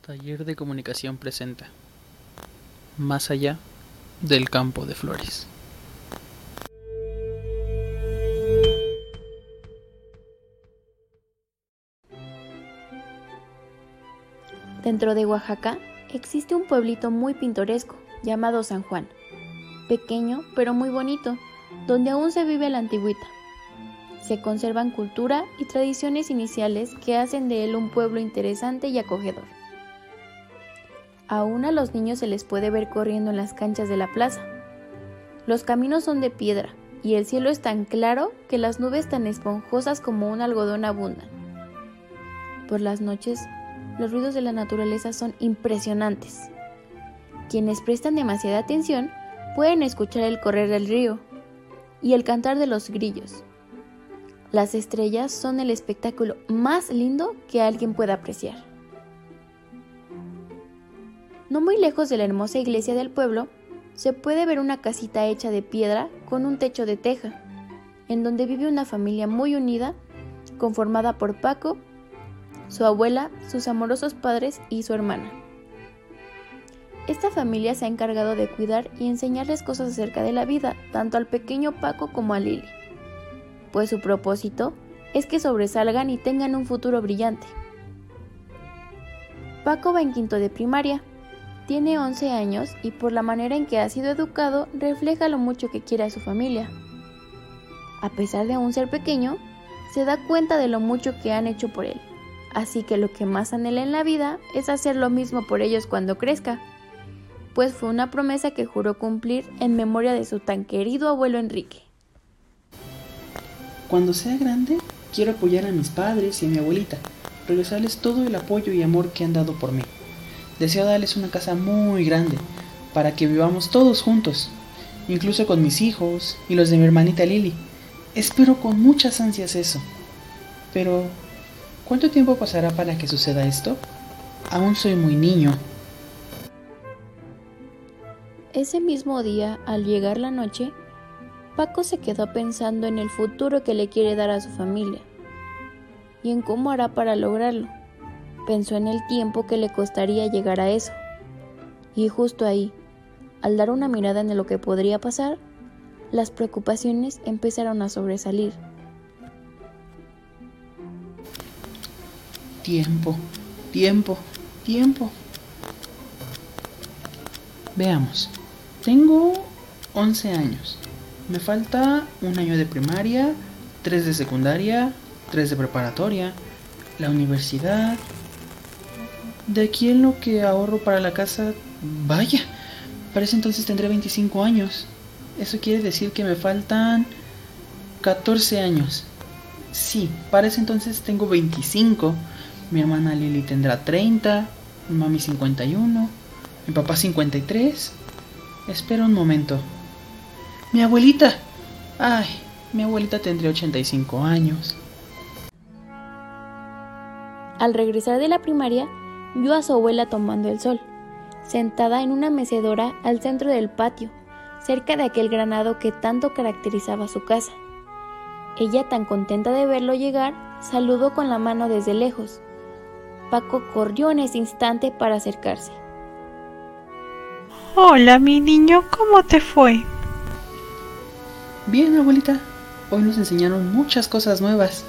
Taller de Comunicación presenta. Más allá del campo de flores. Dentro de Oaxaca existe un pueblito muy pintoresco llamado San Juan, pequeño pero muy bonito, donde aún se vive la antigüita. Se conservan cultura y tradiciones iniciales que hacen de él un pueblo interesante y acogedor. Aún a los niños se les puede ver corriendo en las canchas de la plaza. Los caminos son de piedra y el cielo es tan claro que las nubes tan esponjosas como un algodón abundan. Por las noches los ruidos de la naturaleza son impresionantes. Quienes prestan demasiada atención pueden escuchar el correr del río y el cantar de los grillos. Las estrellas son el espectáculo más lindo que alguien pueda apreciar. No muy lejos de la hermosa iglesia del pueblo, se puede ver una casita hecha de piedra con un techo de teja, en donde vive una familia muy unida, conformada por Paco, su abuela, sus amorosos padres y su hermana. Esta familia se ha encargado de cuidar y enseñarles cosas acerca de la vida, tanto al pequeño Paco como a Lili, pues su propósito es que sobresalgan y tengan un futuro brillante. Paco va en quinto de primaria, tiene 11 años y por la manera en que ha sido educado refleja lo mucho que quiere a su familia. A pesar de aún ser pequeño, se da cuenta de lo mucho que han hecho por él así que lo que más anhela en la vida es hacer lo mismo por ellos cuando crezca, pues fue una promesa que juró cumplir en memoria de su tan querido abuelo Enrique. Cuando sea grande, quiero apoyar a mis padres y a mi abuelita, regresarles todo el apoyo y amor que han dado por mí. Deseo darles una casa muy grande, para que vivamos todos juntos, incluso con mis hijos y los de mi hermanita Lily. Espero con muchas ansias eso. Pero ¿Cuánto tiempo pasará para que suceda esto? Aún soy muy niño. Ese mismo día, al llegar la noche, Paco se quedó pensando en el futuro que le quiere dar a su familia y en cómo hará para lograrlo. Pensó en el tiempo que le costaría llegar a eso. Y justo ahí, al dar una mirada en lo que podría pasar, las preocupaciones empezaron a sobresalir. Tiempo, tiempo, tiempo. Veamos. Tengo 11 años. Me falta un año de primaria, tres de secundaria, tres de preparatoria, la universidad. De aquí en lo que ahorro para la casa, vaya, para ese entonces tendré 25 años. Eso quiere decir que me faltan 14 años. Sí, para ese entonces tengo 25. Mi hermana Lili tendrá 30, mi mami 51, mi papá 53. Espera un momento. Mi abuelita. Ay, mi abuelita tendría 85 años. Al regresar de la primaria, vio a su abuela tomando el sol, sentada en una mecedora al centro del patio, cerca de aquel granado que tanto caracterizaba su casa. Ella, tan contenta de verlo llegar, saludó con la mano desde lejos, Paco corrió en ese instante para acercarse. Hola, mi niño, ¿cómo te fue? Bien, abuelita. Hoy nos enseñaron muchas cosas nuevas.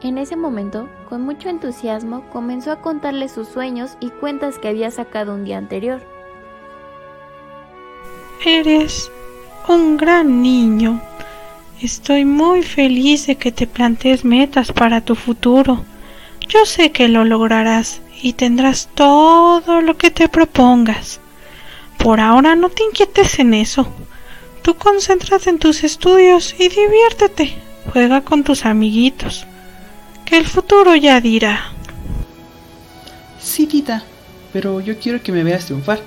En ese momento, con mucho entusiasmo, comenzó a contarle sus sueños y cuentas que había sacado un día anterior. Eres un gran niño. Estoy muy feliz de que te plantees metas para tu futuro. Yo sé que lo lograrás y tendrás todo lo que te propongas. Por ahora no te inquietes en eso. Tú concéntrate en tus estudios y diviértete. Juega con tus amiguitos. Que el futuro ya dirá. Sí, tita, pero yo quiero que me veas triunfar.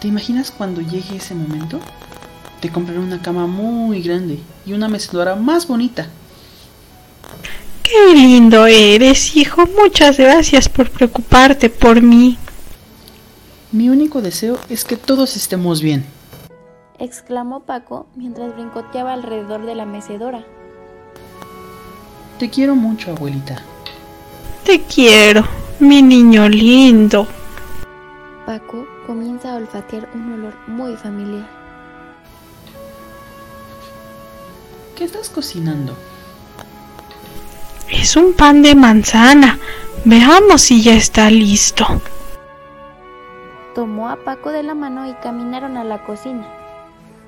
¿Te imaginas cuando llegue ese momento? Te compraré una cama muy grande y una mecedora más bonita. Qué lindo eres, hijo. Muchas gracias por preocuparte por mí. Mi único deseo es que todos estemos bien. exclamó Paco mientras brincoteaba alrededor de la mecedora. Te quiero mucho, abuelita. Te quiero, mi niño lindo. Paco comienza a olfatear un olor muy familiar. ¿Qué estás cocinando? Es un pan de manzana. Veamos si ya está listo. Tomó a Paco de la mano y caminaron a la cocina,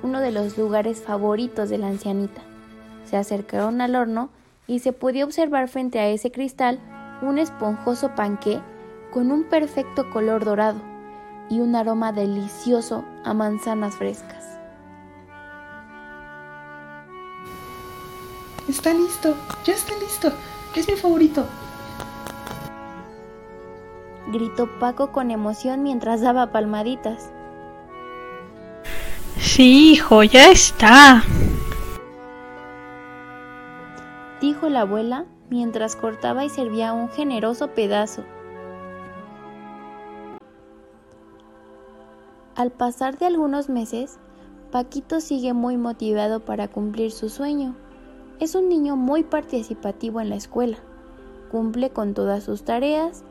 uno de los lugares favoritos de la ancianita. Se acercaron al horno y se podía observar frente a ese cristal un esponjoso panqué con un perfecto color dorado y un aroma delicioso a manzanas frescas. Está listo, ya está listo. Es mi favorito. Gritó Paco con emoción mientras daba palmaditas. Sí, hijo, ya está. Dijo la abuela mientras cortaba y servía un generoso pedazo. Al pasar de algunos meses, Paquito sigue muy motivado para cumplir su sueño. Es un niño muy participativo en la escuela, cumple con todas sus tareas,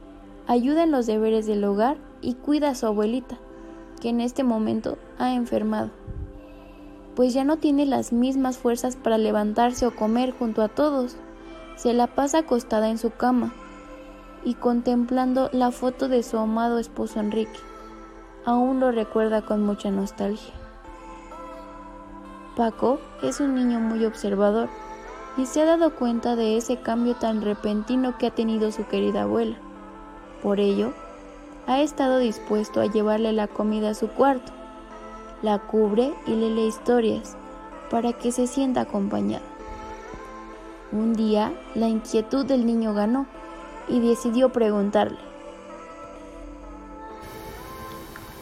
ayuda en los deberes del hogar y cuida a su abuelita, que en este momento ha enfermado, pues ya no tiene las mismas fuerzas para levantarse o comer junto a todos. Se la pasa acostada en su cama y contemplando la foto de su amado esposo Enrique aún lo recuerda con mucha nostalgia. Paco es un niño muy observador y se ha dado cuenta de ese cambio tan repentino que ha tenido su querida abuela. Por ello, ha estado dispuesto a llevarle la comida a su cuarto, la cubre y le lee historias para que se sienta acompañada. Un día, la inquietud del niño ganó y decidió preguntarle.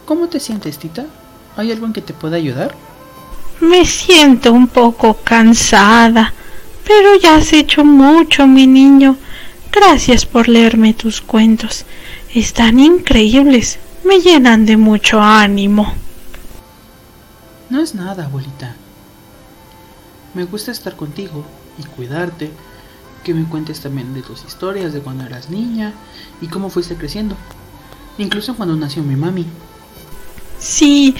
¿Cómo te sientes, Tita? ¿Hay algo en que te pueda ayudar? Me siento un poco cansada, pero ya has hecho mucho, mi niño. Gracias por leerme tus cuentos. Están increíbles. Me llenan de mucho ánimo. No es nada, abuelita. Me gusta estar contigo y cuidarte. Que me cuentes también de tus historias de cuando eras niña y cómo fuiste creciendo. Incluso cuando nació mi mami. Sí,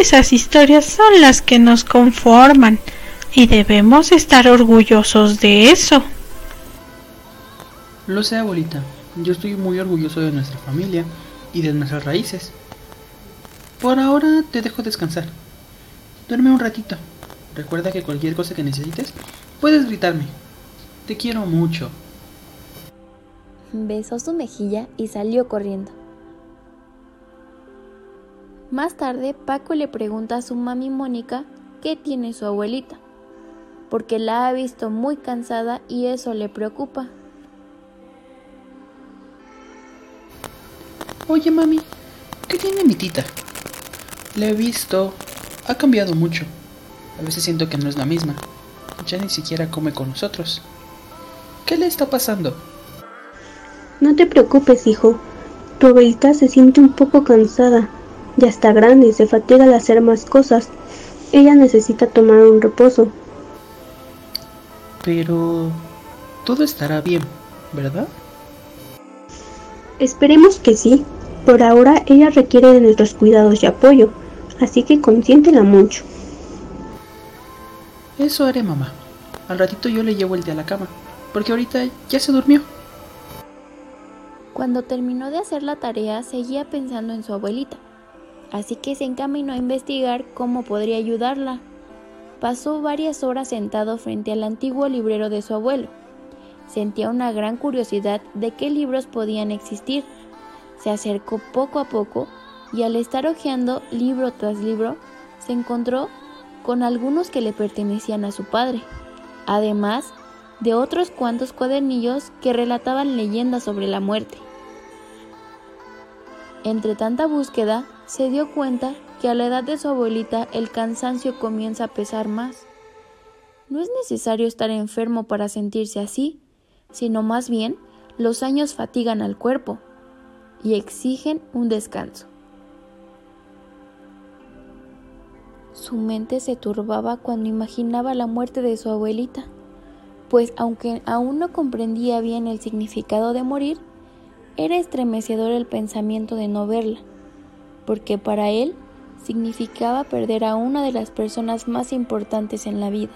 esas historias son las que nos conforman y debemos estar orgullosos de eso. Lo sé, abuelita. Yo estoy muy orgulloso de nuestra familia y de nuestras raíces. Por ahora te dejo descansar. Duerme un ratito. Recuerda que cualquier cosa que necesites, puedes gritarme. Te quiero mucho. Besó su mejilla y salió corriendo. Más tarde, Paco le pregunta a su mami Mónica qué tiene su abuelita, porque la ha visto muy cansada y eso le preocupa. Oye, mami, ¿qué tiene mi tita? La he visto. Ha cambiado mucho. A veces siento que no es la misma. Ya ni siquiera come con nosotros. ¿Qué le está pasando? No te preocupes, hijo. Tu abuelita se siente un poco cansada. Ya está grande y se fatiga al hacer más cosas. Ella necesita tomar un reposo. Pero... todo estará bien, ¿verdad? Esperemos que sí. Por ahora ella requiere de nuestros cuidados y apoyo, así que consiéntela mucho. Eso haré, mamá. Al ratito yo le llevo el té a la cama, porque ahorita ya se durmió. Cuando terminó de hacer la tarea, seguía pensando en su abuelita así que se encaminó a investigar cómo podría ayudarla. Pasó varias horas sentado frente al antiguo librero de su abuelo. Sentía una gran curiosidad de qué libros podían existir. Se acercó poco a poco y al estar hojeando libro tras libro, se encontró con algunos que le pertenecían a su padre, además de otros cuantos cuadernillos que relataban leyendas sobre la muerte. Entre tanta búsqueda, se dio cuenta que a la edad de su abuelita el cansancio comienza a pesar más. No es necesario estar enfermo para sentirse así, sino más bien los años fatigan al cuerpo y exigen un descanso. Su mente se turbaba cuando imaginaba la muerte de su abuelita, pues aunque aún no comprendía bien el significado de morir, era estremecedor el pensamiento de no verla, porque para él significaba perder a una de las personas más importantes en la vida.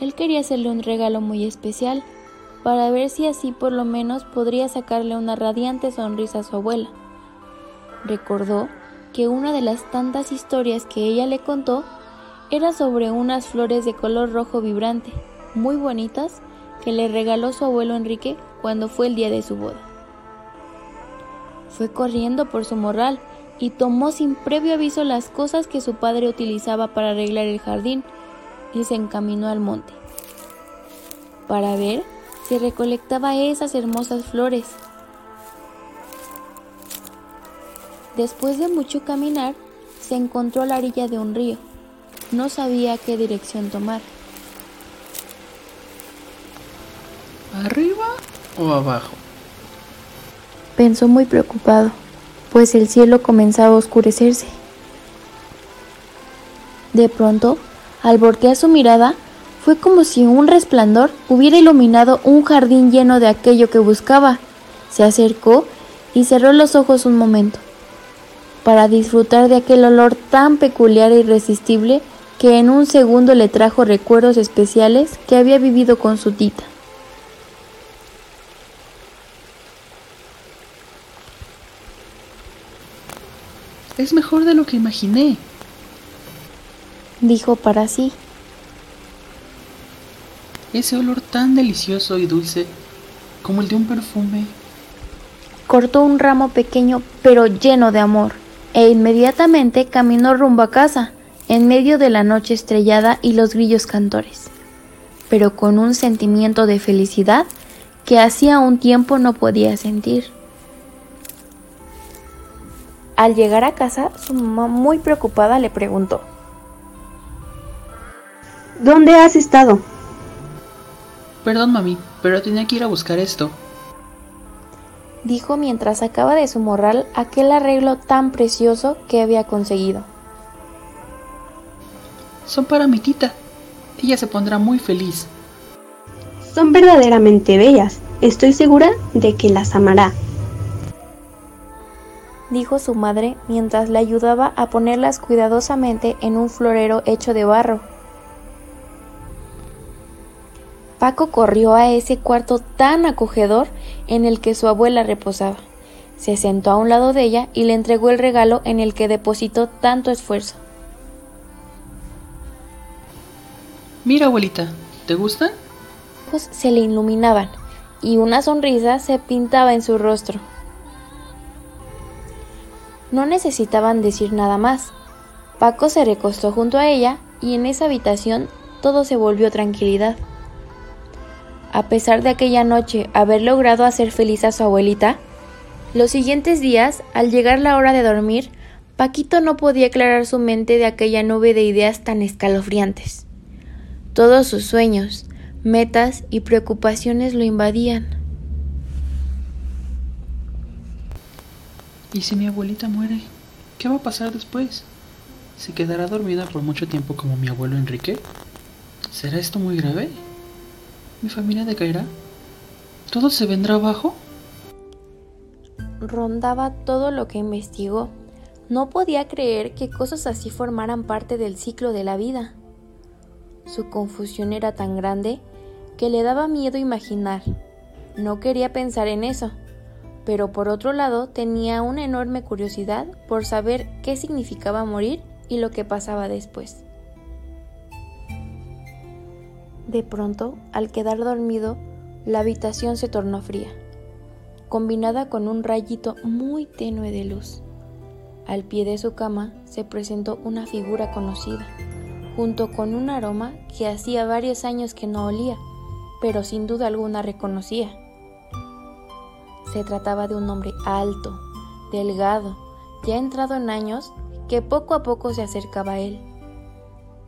Él quería hacerle un regalo muy especial, para ver si así por lo menos podría sacarle una radiante sonrisa a su abuela. Recordó que una de las tantas historias que ella le contó era sobre unas flores de color rojo vibrante, muy bonitas, que le regaló su abuelo Enrique cuando fue el día de su boda. Fue corriendo por su morral y tomó sin previo aviso las cosas que su padre utilizaba para arreglar el jardín y se encaminó al monte para ver si recolectaba esas hermosas flores. Después de mucho caminar, se encontró a la orilla de un río. No sabía qué dirección tomar. ¿Arriba o abajo? Pensó muy preocupado, pues el cielo comenzaba a oscurecerse. De pronto, al voltear su mirada, fue como si un resplandor hubiera iluminado un jardín lleno de aquello que buscaba. Se acercó y cerró los ojos un momento, para disfrutar de aquel olor tan peculiar e irresistible que en un segundo le trajo recuerdos especiales que había vivido con su tita. Es mejor de lo que imaginé, dijo para sí. Ese olor tan delicioso y dulce como el de un perfume. Cortó un ramo pequeño pero lleno de amor e inmediatamente caminó rumbo a casa, en medio de la noche estrellada y los grillos cantores, pero con un sentimiento de felicidad que hacía un tiempo no podía sentir. Al llegar a casa, su mamá muy preocupada le preguntó, ¿Dónde has estado? Perdón, mami, pero tenía que ir a buscar esto. Dijo mientras sacaba de su morral aquel arreglo tan precioso que había conseguido. Son para mi tita. Ella se pondrá muy feliz. Son verdaderamente bellas. Estoy segura de que las amará dijo su madre mientras le ayudaba a ponerlas cuidadosamente en un florero hecho de barro. Paco corrió a ese cuarto tan acogedor en el que su abuela reposaba. Se sentó a un lado de ella y le entregó el regalo en el que depositó tanto esfuerzo. Mira, abuelita, ¿te gustan? Pues se le iluminaban y una sonrisa se pintaba en su rostro. No necesitaban decir nada más. Paco se recostó junto a ella y en esa habitación todo se volvió tranquilidad. A pesar de aquella noche haber logrado hacer feliz a su abuelita, los siguientes días, al llegar la hora de dormir, Paquito no podía aclarar su mente de aquella nube de ideas tan escalofriantes. Todos sus sueños, metas y preocupaciones lo invadían. ¿Y si mi abuelita muere? ¿Qué va a pasar después? ¿Se quedará dormida por mucho tiempo como mi abuelo Enrique? ¿Será esto muy grave? ¿Mi familia decaerá? ¿Todo se vendrá abajo? Rondaba todo lo que investigó. No podía creer que cosas así formaran parte del ciclo de la vida. Su confusión era tan grande que le daba miedo imaginar. No quería pensar en eso pero por otro lado tenía una enorme curiosidad por saber qué significaba morir y lo que pasaba después. De pronto, al quedar dormido, la habitación se tornó fría, combinada con un rayito muy tenue de luz. Al pie de su cama se presentó una figura conocida, junto con un aroma que hacía varios años que no olía, pero sin duda alguna reconocía. Se trataba de un hombre alto, delgado, ya entrado en años, que poco a poco se acercaba a él.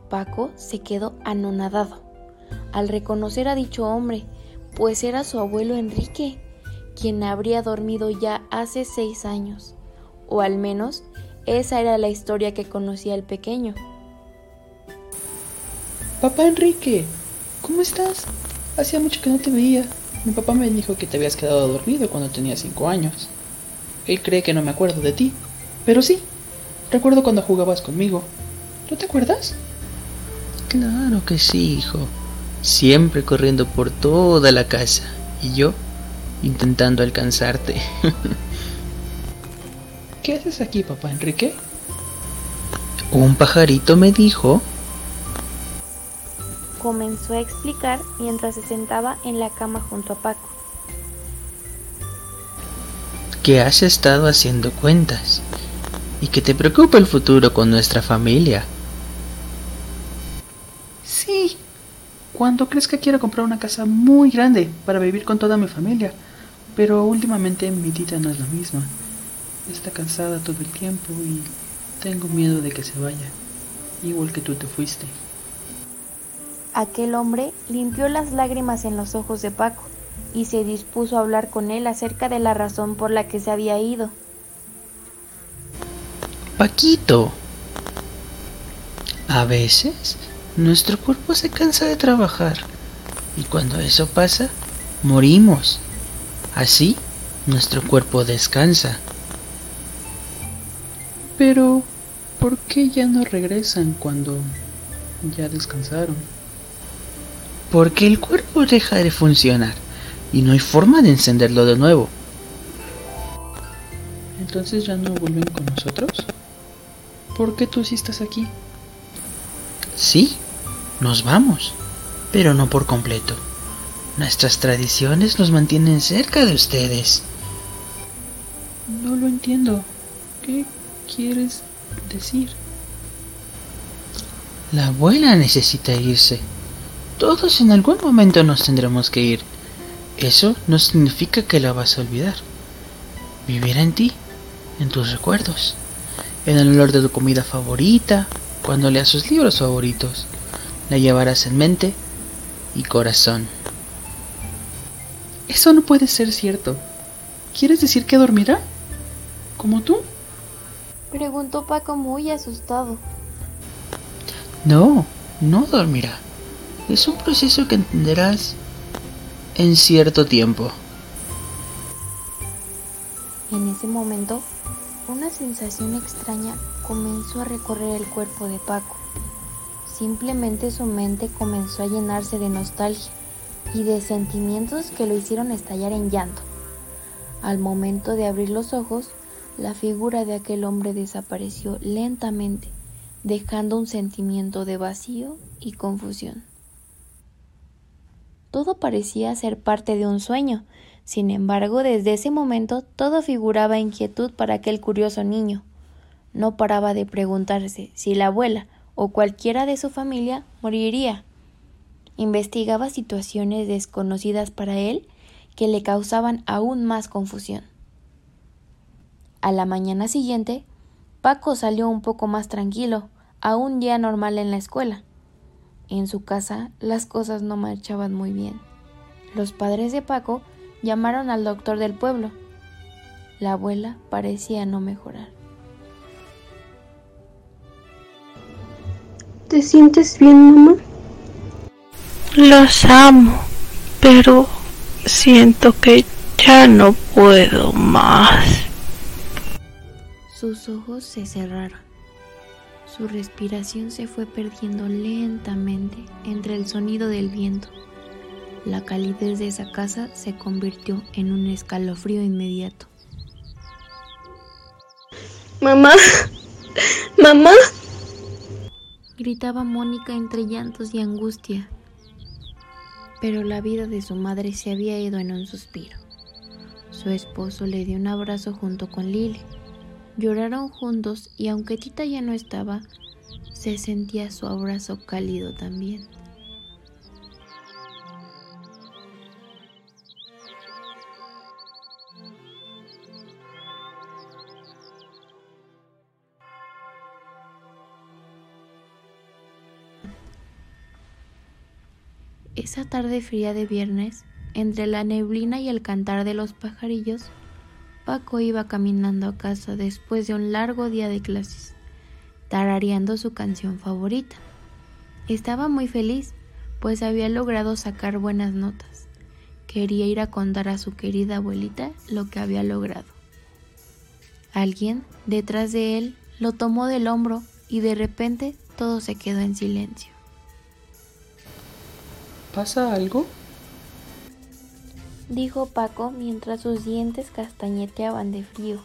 Paco se quedó anonadado al reconocer a dicho hombre, pues era su abuelo Enrique, quien habría dormido ya hace seis años, o al menos esa era la historia que conocía el pequeño. Papá Enrique, ¿cómo estás? Hacía mucho que no te veía. Mi papá me dijo que te habías quedado dormido cuando tenía cinco años. Él cree que no me acuerdo de ti, pero sí, recuerdo cuando jugabas conmigo. ¿No te acuerdas? Claro que sí, hijo. Siempre corriendo por toda la casa. Y yo intentando alcanzarte. ¿Qué haces aquí, papá Enrique? Un pajarito me dijo comenzó a explicar mientras se sentaba en la cama junto a Paco. Que has estado haciendo cuentas y que te preocupa el futuro con nuestra familia. Sí, cuando crezca quiero comprar una casa muy grande para vivir con toda mi familia, pero últimamente mi tita no es la misma. Está cansada todo el tiempo y tengo miedo de que se vaya, igual que tú te fuiste. Aquel hombre limpió las lágrimas en los ojos de Paco y se dispuso a hablar con él acerca de la razón por la que se había ido. Paquito, a veces nuestro cuerpo se cansa de trabajar y cuando eso pasa, morimos. Así, nuestro cuerpo descansa. Pero, ¿por qué ya no regresan cuando ya descansaron? Porque el cuerpo deja de funcionar y no hay forma de encenderlo de nuevo. Entonces ya no vuelven con nosotros. ¿Por qué tú sí estás aquí? Sí, nos vamos, pero no por completo. Nuestras tradiciones nos mantienen cerca de ustedes. No lo entiendo. ¿Qué quieres decir? La abuela necesita irse. Todos en algún momento nos tendremos que ir. Eso no significa que la vas a olvidar. Vivirá en ti, en tus recuerdos, en el olor de tu comida favorita, cuando leas sus libros favoritos. La llevarás en mente y corazón. Eso no puede ser cierto. ¿Quieres decir que dormirá? ¿Como tú? Preguntó Paco muy asustado. No, no dormirá es un proceso que entenderás en cierto tiempo. En ese momento, una sensación extraña comenzó a recorrer el cuerpo de Paco. Simplemente su mente comenzó a llenarse de nostalgia y de sentimientos que lo hicieron estallar en llanto. Al momento de abrir los ojos, la figura de aquel hombre desapareció lentamente, dejando un sentimiento de vacío y confusión. Todo parecía ser parte de un sueño. Sin embargo, desde ese momento todo figuraba inquietud para aquel curioso niño. No paraba de preguntarse si la abuela o cualquiera de su familia moriría. Investigaba situaciones desconocidas para él que le causaban aún más confusión. A la mañana siguiente, Paco salió un poco más tranquilo, a un día normal en la escuela. En su casa las cosas no marchaban muy bien. Los padres de Paco llamaron al doctor del pueblo. La abuela parecía no mejorar. ¿Te sientes bien, mamá? Los amo, pero siento que ya no puedo más. Sus ojos se cerraron. Su respiración se fue perdiendo lentamente entre el sonido del viento. La calidez de esa casa se convirtió en un escalofrío inmediato. Mamá, mamá. Gritaba Mónica entre llantos y angustia. Pero la vida de su madre se había ido en un suspiro. Su esposo le dio un abrazo junto con Lily Lloraron juntos y aunque Tita ya no estaba, se sentía su abrazo cálido también. Esa tarde fría de viernes, entre la neblina y el cantar de los pajarillos, Paco iba caminando a casa después de un largo día de clases, tarareando su canción favorita. Estaba muy feliz, pues había logrado sacar buenas notas. Quería ir a contar a su querida abuelita lo que había logrado. Alguien, detrás de él, lo tomó del hombro y de repente todo se quedó en silencio. ¿Pasa algo? Dijo Paco mientras sus dientes castañeteaban de frío.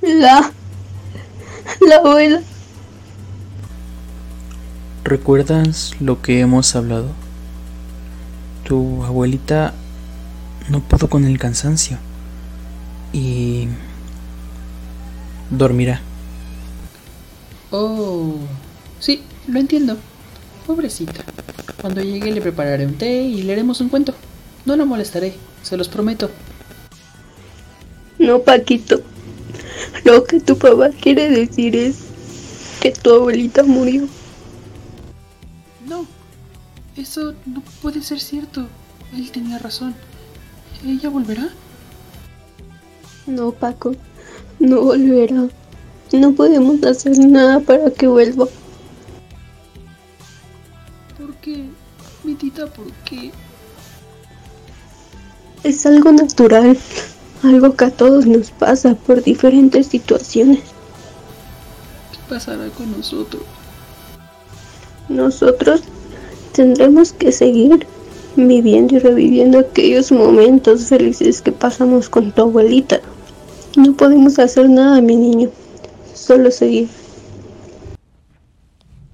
La... La abuela. ¿Recuerdas lo que hemos hablado? Tu abuelita no pudo con el cansancio y dormirá. Oh, sí, lo entiendo. Pobrecita. Cuando llegue le prepararé un té y le haremos un cuento. No la molestaré, se los prometo. No, Paquito. Lo que tu papá quiere decir es que tu abuelita murió. No, eso no puede ser cierto. Él tenía razón. ¿Ella volverá? No, Paco. No volverá. No podemos hacer nada para que vuelva. ¿Por qué? Mi tita, ¿por qué? Es algo natural, algo que a todos nos pasa por diferentes situaciones. ¿Qué pasará con nosotros? Nosotros tendremos que seguir viviendo y reviviendo aquellos momentos felices que pasamos con tu abuelita. No podemos hacer nada, mi niño, solo seguir.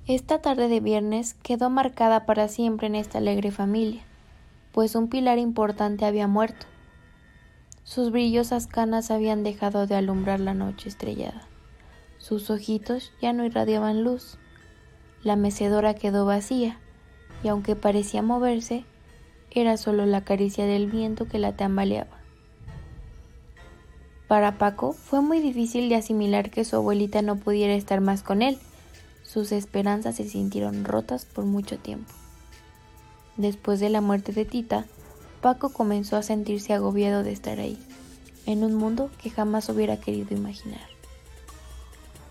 Esta tarde de viernes quedó marcada para siempre en esta alegre familia pues un pilar importante había muerto. Sus brillosas canas habían dejado de alumbrar la noche estrellada. Sus ojitos ya no irradiaban luz. La mecedora quedó vacía, y aunque parecía moverse, era solo la caricia del viento que la tambaleaba. Para Paco fue muy difícil de asimilar que su abuelita no pudiera estar más con él. Sus esperanzas se sintieron rotas por mucho tiempo. Después de la muerte de Tita, Paco comenzó a sentirse agobiado de estar ahí, en un mundo que jamás hubiera querido imaginar.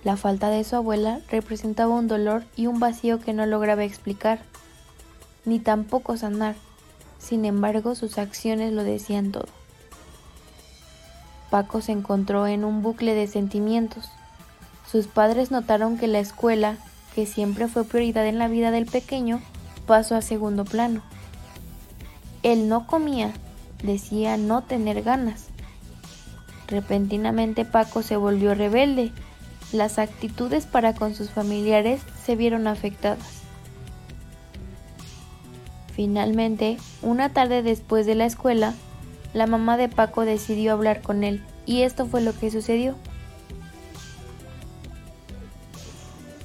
La falta de su abuela representaba un dolor y un vacío que no lograba explicar, ni tampoco sanar. Sin embargo, sus acciones lo decían todo. Paco se encontró en un bucle de sentimientos. Sus padres notaron que la escuela, que siempre fue prioridad en la vida del pequeño, pasó a segundo plano. Él no comía, decía no tener ganas. Repentinamente Paco se volvió rebelde. Las actitudes para con sus familiares se vieron afectadas. Finalmente, una tarde después de la escuela, la mamá de Paco decidió hablar con él y esto fue lo que sucedió.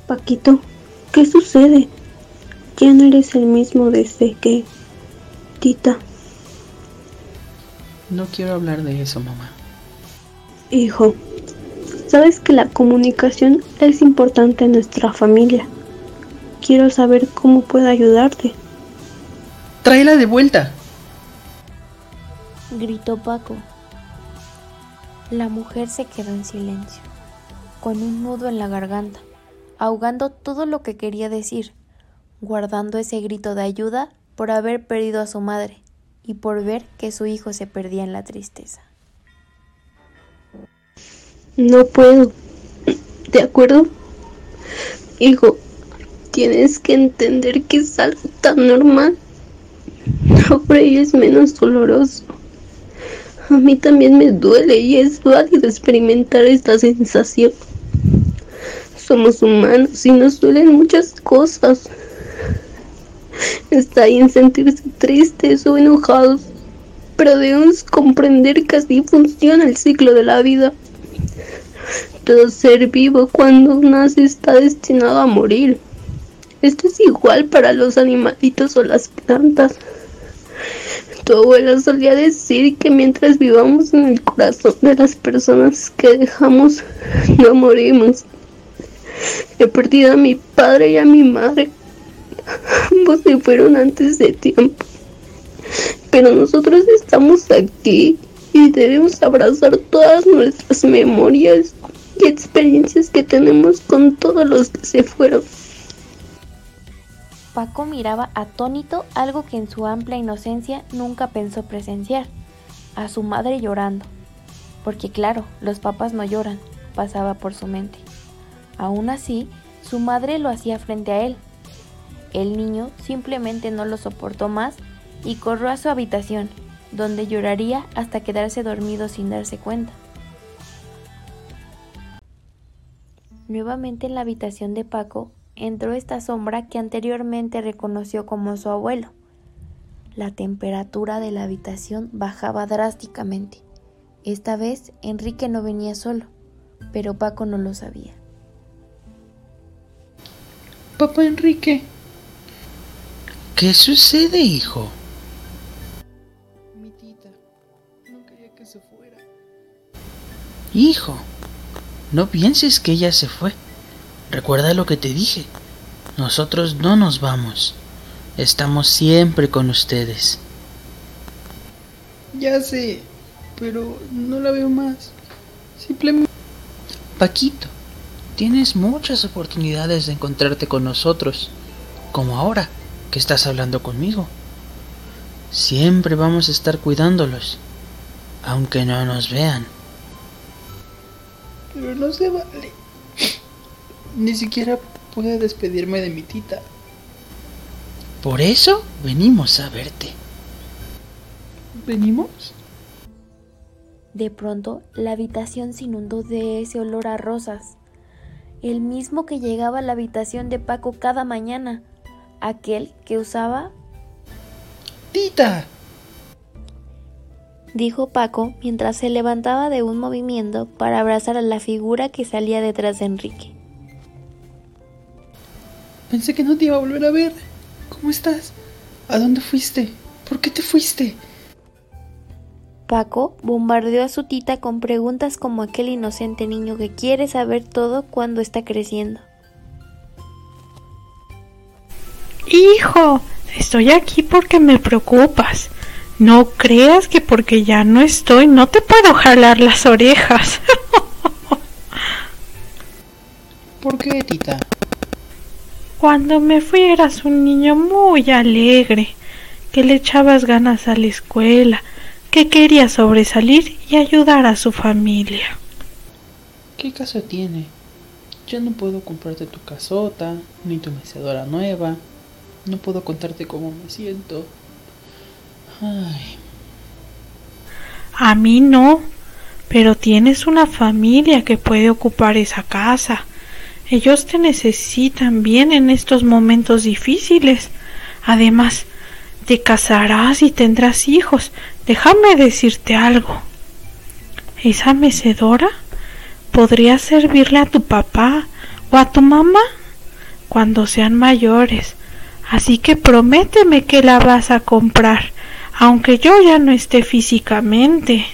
Paquito, ¿qué sucede? Ya no eres el mismo desde que... Tita. No quiero hablar de eso, mamá. Hijo, sabes que la comunicación es importante en nuestra familia. Quiero saber cómo puedo ayudarte. ¡Tráela de vuelta! Gritó Paco. La mujer se quedó en silencio, con un nudo en la garganta, ahogando todo lo que quería decir guardando ese grito de ayuda por haber perdido a su madre y por ver que su hijo se perdía en la tristeza. No puedo. ¿De acuerdo? Hijo, tienes que entender que es algo tan normal. Ello es menos doloroso. A mí también me duele y es válido experimentar esta sensación. Somos humanos y nos duelen muchas cosas. Está bien sentirse tristes o enojados, pero debemos comprender que así funciona el ciclo de la vida. Todo ser vivo cuando nace está destinado a morir. Esto es igual para los animalitos o las plantas. Tu abuela solía decir que mientras vivamos en el corazón de las personas que dejamos, no morimos. He perdido a mi padre y a mi madre Ambos se fueron antes de tiempo. Pero nosotros estamos aquí y debemos abrazar todas nuestras memorias y experiencias que tenemos con todos los que se fueron. Paco miraba atónito algo que en su amplia inocencia nunca pensó presenciar, a su madre llorando. Porque claro, los papás no lloran, pasaba por su mente. Aún así, su madre lo hacía frente a él. El niño simplemente no lo soportó más y corrió a su habitación, donde lloraría hasta quedarse dormido sin darse cuenta. Nuevamente en la habitación de Paco entró esta sombra que anteriormente reconoció como su abuelo. La temperatura de la habitación bajaba drásticamente. Esta vez Enrique no venía solo, pero Paco no lo sabía. Papá Enrique. ¿Qué sucede, hijo? Mi tita. No quería que se fuera. Hijo, no pienses que ella se fue. Recuerda lo que te dije. Nosotros no nos vamos. Estamos siempre con ustedes. Ya sé, pero no la veo más. Simplemente... Paquito, tienes muchas oportunidades de encontrarte con nosotros, como ahora que estás hablando conmigo. Siempre vamos a estar cuidándolos, aunque no nos vean. Pero no se vale. Ni siquiera pude despedirme de mi tita. Por eso venimos a verte. ¿Venimos? De pronto, la habitación se inundó de ese olor a rosas, el mismo que llegaba a la habitación de Paco cada mañana, aquel que usaba... ¡Tita! dijo Paco mientras se levantaba de un movimiento para abrazar a la figura que salía detrás de Enrique. Pensé que no te iba a volver a ver. ¿Cómo estás? ¿A dónde fuiste? ¿Por qué te fuiste? Paco bombardeó a su tita con preguntas como aquel inocente niño que quiere saber todo cuando está creciendo. Hijo, estoy aquí porque me preocupas. No creas que porque ya no estoy no te puedo jalar las orejas. ¿Por qué, tita? Cuando me fui eras un niño muy alegre, que le echabas ganas a la escuela, que quería sobresalir y ayudar a su familia. ¿Qué caso tiene? Yo no puedo comprarte tu casota, ni tu mecedora nueva. No puedo contarte cómo me siento. Ay. A mí no, pero tienes una familia que puede ocupar esa casa. Ellos te necesitan bien en estos momentos difíciles. Además, te casarás y tendrás hijos. Déjame decirte algo. Esa mecedora podría servirle a tu papá o a tu mamá cuando sean mayores. Así que prométeme que la vas a comprar aunque yo ya no esté físicamente.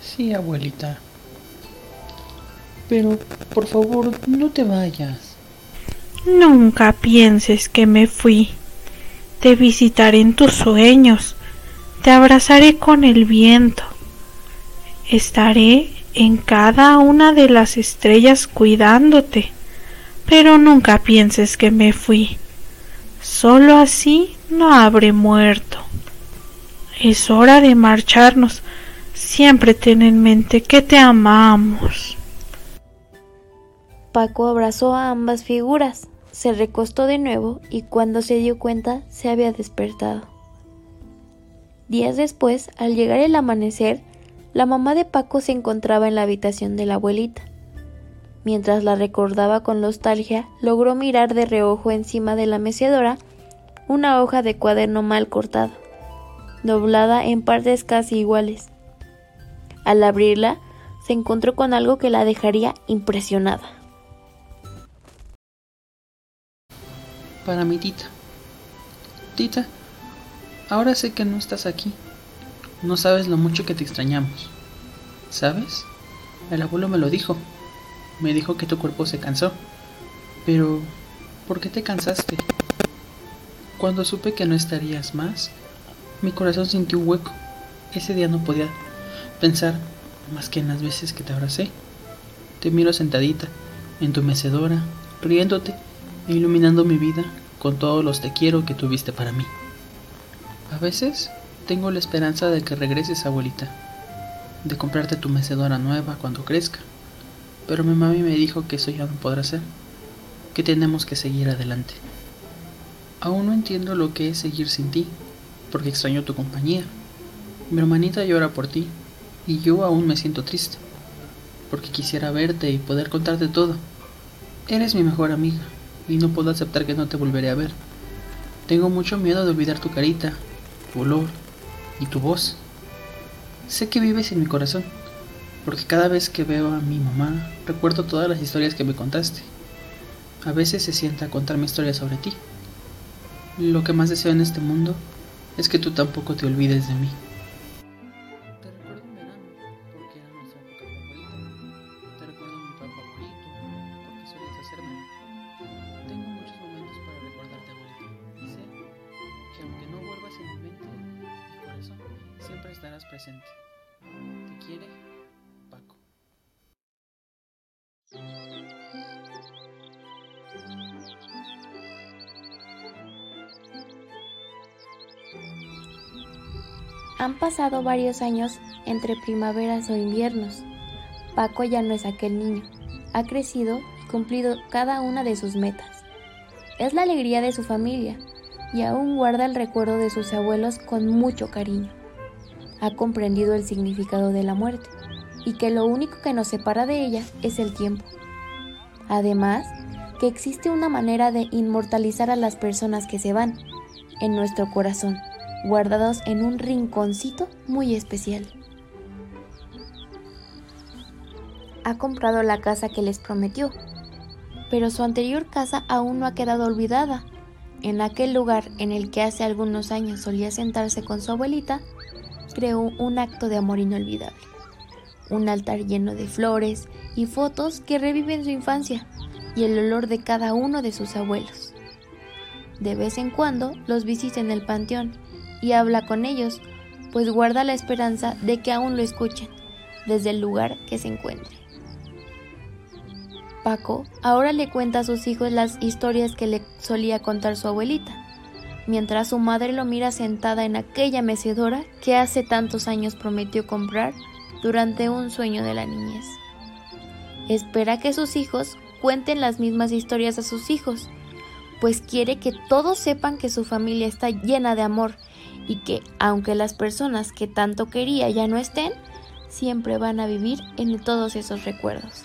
Sí, abuelita. Pero, por favor, no te vayas. Nunca pienses que me fui. Te visitaré en tus sueños. Te abrazaré con el viento. Estaré en cada una de las estrellas cuidándote. Pero nunca pienses que me fui. Solo así no habré muerto. Es hora de marcharnos. Siempre ten en mente que te amamos. Paco abrazó a ambas figuras, se recostó de nuevo y cuando se dio cuenta se había despertado. Días después, al llegar el amanecer, la mamá de Paco se encontraba en la habitación de la abuelita. Mientras la recordaba con nostalgia, logró mirar de reojo encima de la mecedora una hoja de cuaderno mal cortada doblada en partes casi iguales. Al abrirla, se encontró con algo que la dejaría impresionada. Para mi tita. Tita, ahora sé que no estás aquí. No sabes lo mucho que te extrañamos. ¿Sabes? El abuelo me lo dijo. Me dijo que tu cuerpo se cansó. Pero, ¿por qué te cansaste? Cuando supe que no estarías más, mi corazón sintió un hueco. Ese día no podía pensar más que en las veces que te abracé. Te miro sentadita en tu mecedora, riéndote e iluminando mi vida con todos los te quiero que tuviste para mí. A veces tengo la esperanza de que regreses, abuelita, de comprarte tu mecedora nueva cuando crezca, pero mi mami me dijo que eso ya no podrá ser, que tenemos que seguir adelante. Aún no entiendo lo que es seguir sin ti, porque extraño tu compañía. Mi hermanita llora por ti y yo aún me siento triste, porque quisiera verte y poder contarte todo. Eres mi mejor amiga y no puedo aceptar que no te volveré a ver. Tengo mucho miedo de olvidar tu carita, tu olor y tu voz. Sé que vives en mi corazón, porque cada vez que veo a mi mamá recuerdo todas las historias que me contaste. A veces se sienta a contarme historias sobre ti. Lo que más deseo en este mundo es que tú tampoco te olvides de mí. Pasado varios años entre primaveras o inviernos. Paco ya no es aquel niño. Ha crecido y cumplido cada una de sus metas. Es la alegría de su familia y aún guarda el recuerdo de sus abuelos con mucho cariño. Ha comprendido el significado de la muerte y que lo único que nos separa de ella es el tiempo. Además, que existe una manera de inmortalizar a las personas que se van en nuestro corazón guardados en un rinconcito muy especial. Ha comprado la casa que les prometió, pero su anterior casa aún no ha quedado olvidada. En aquel lugar en el que hace algunos años solía sentarse con su abuelita, creó un acto de amor inolvidable. Un altar lleno de flores y fotos que reviven su infancia y el olor de cada uno de sus abuelos. De vez en cuando los visita en el panteón y habla con ellos, pues guarda la esperanza de que aún lo escuchen desde el lugar que se encuentre. Paco ahora le cuenta a sus hijos las historias que le solía contar su abuelita, mientras su madre lo mira sentada en aquella mecedora que hace tantos años prometió comprar durante un sueño de la niñez. Espera que sus hijos cuenten las mismas historias a sus hijos, pues quiere que todos sepan que su familia está llena de amor y que, aunque las personas que tanto quería ya no estén, siempre van a vivir en todos esos recuerdos.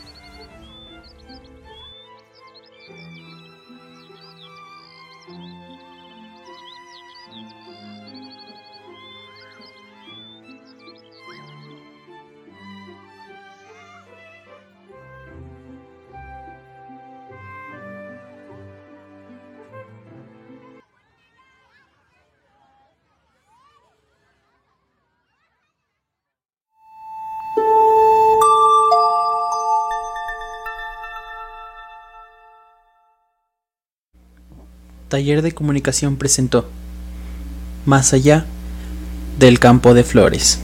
Taller de Comunicación presentó Más allá del campo de flores.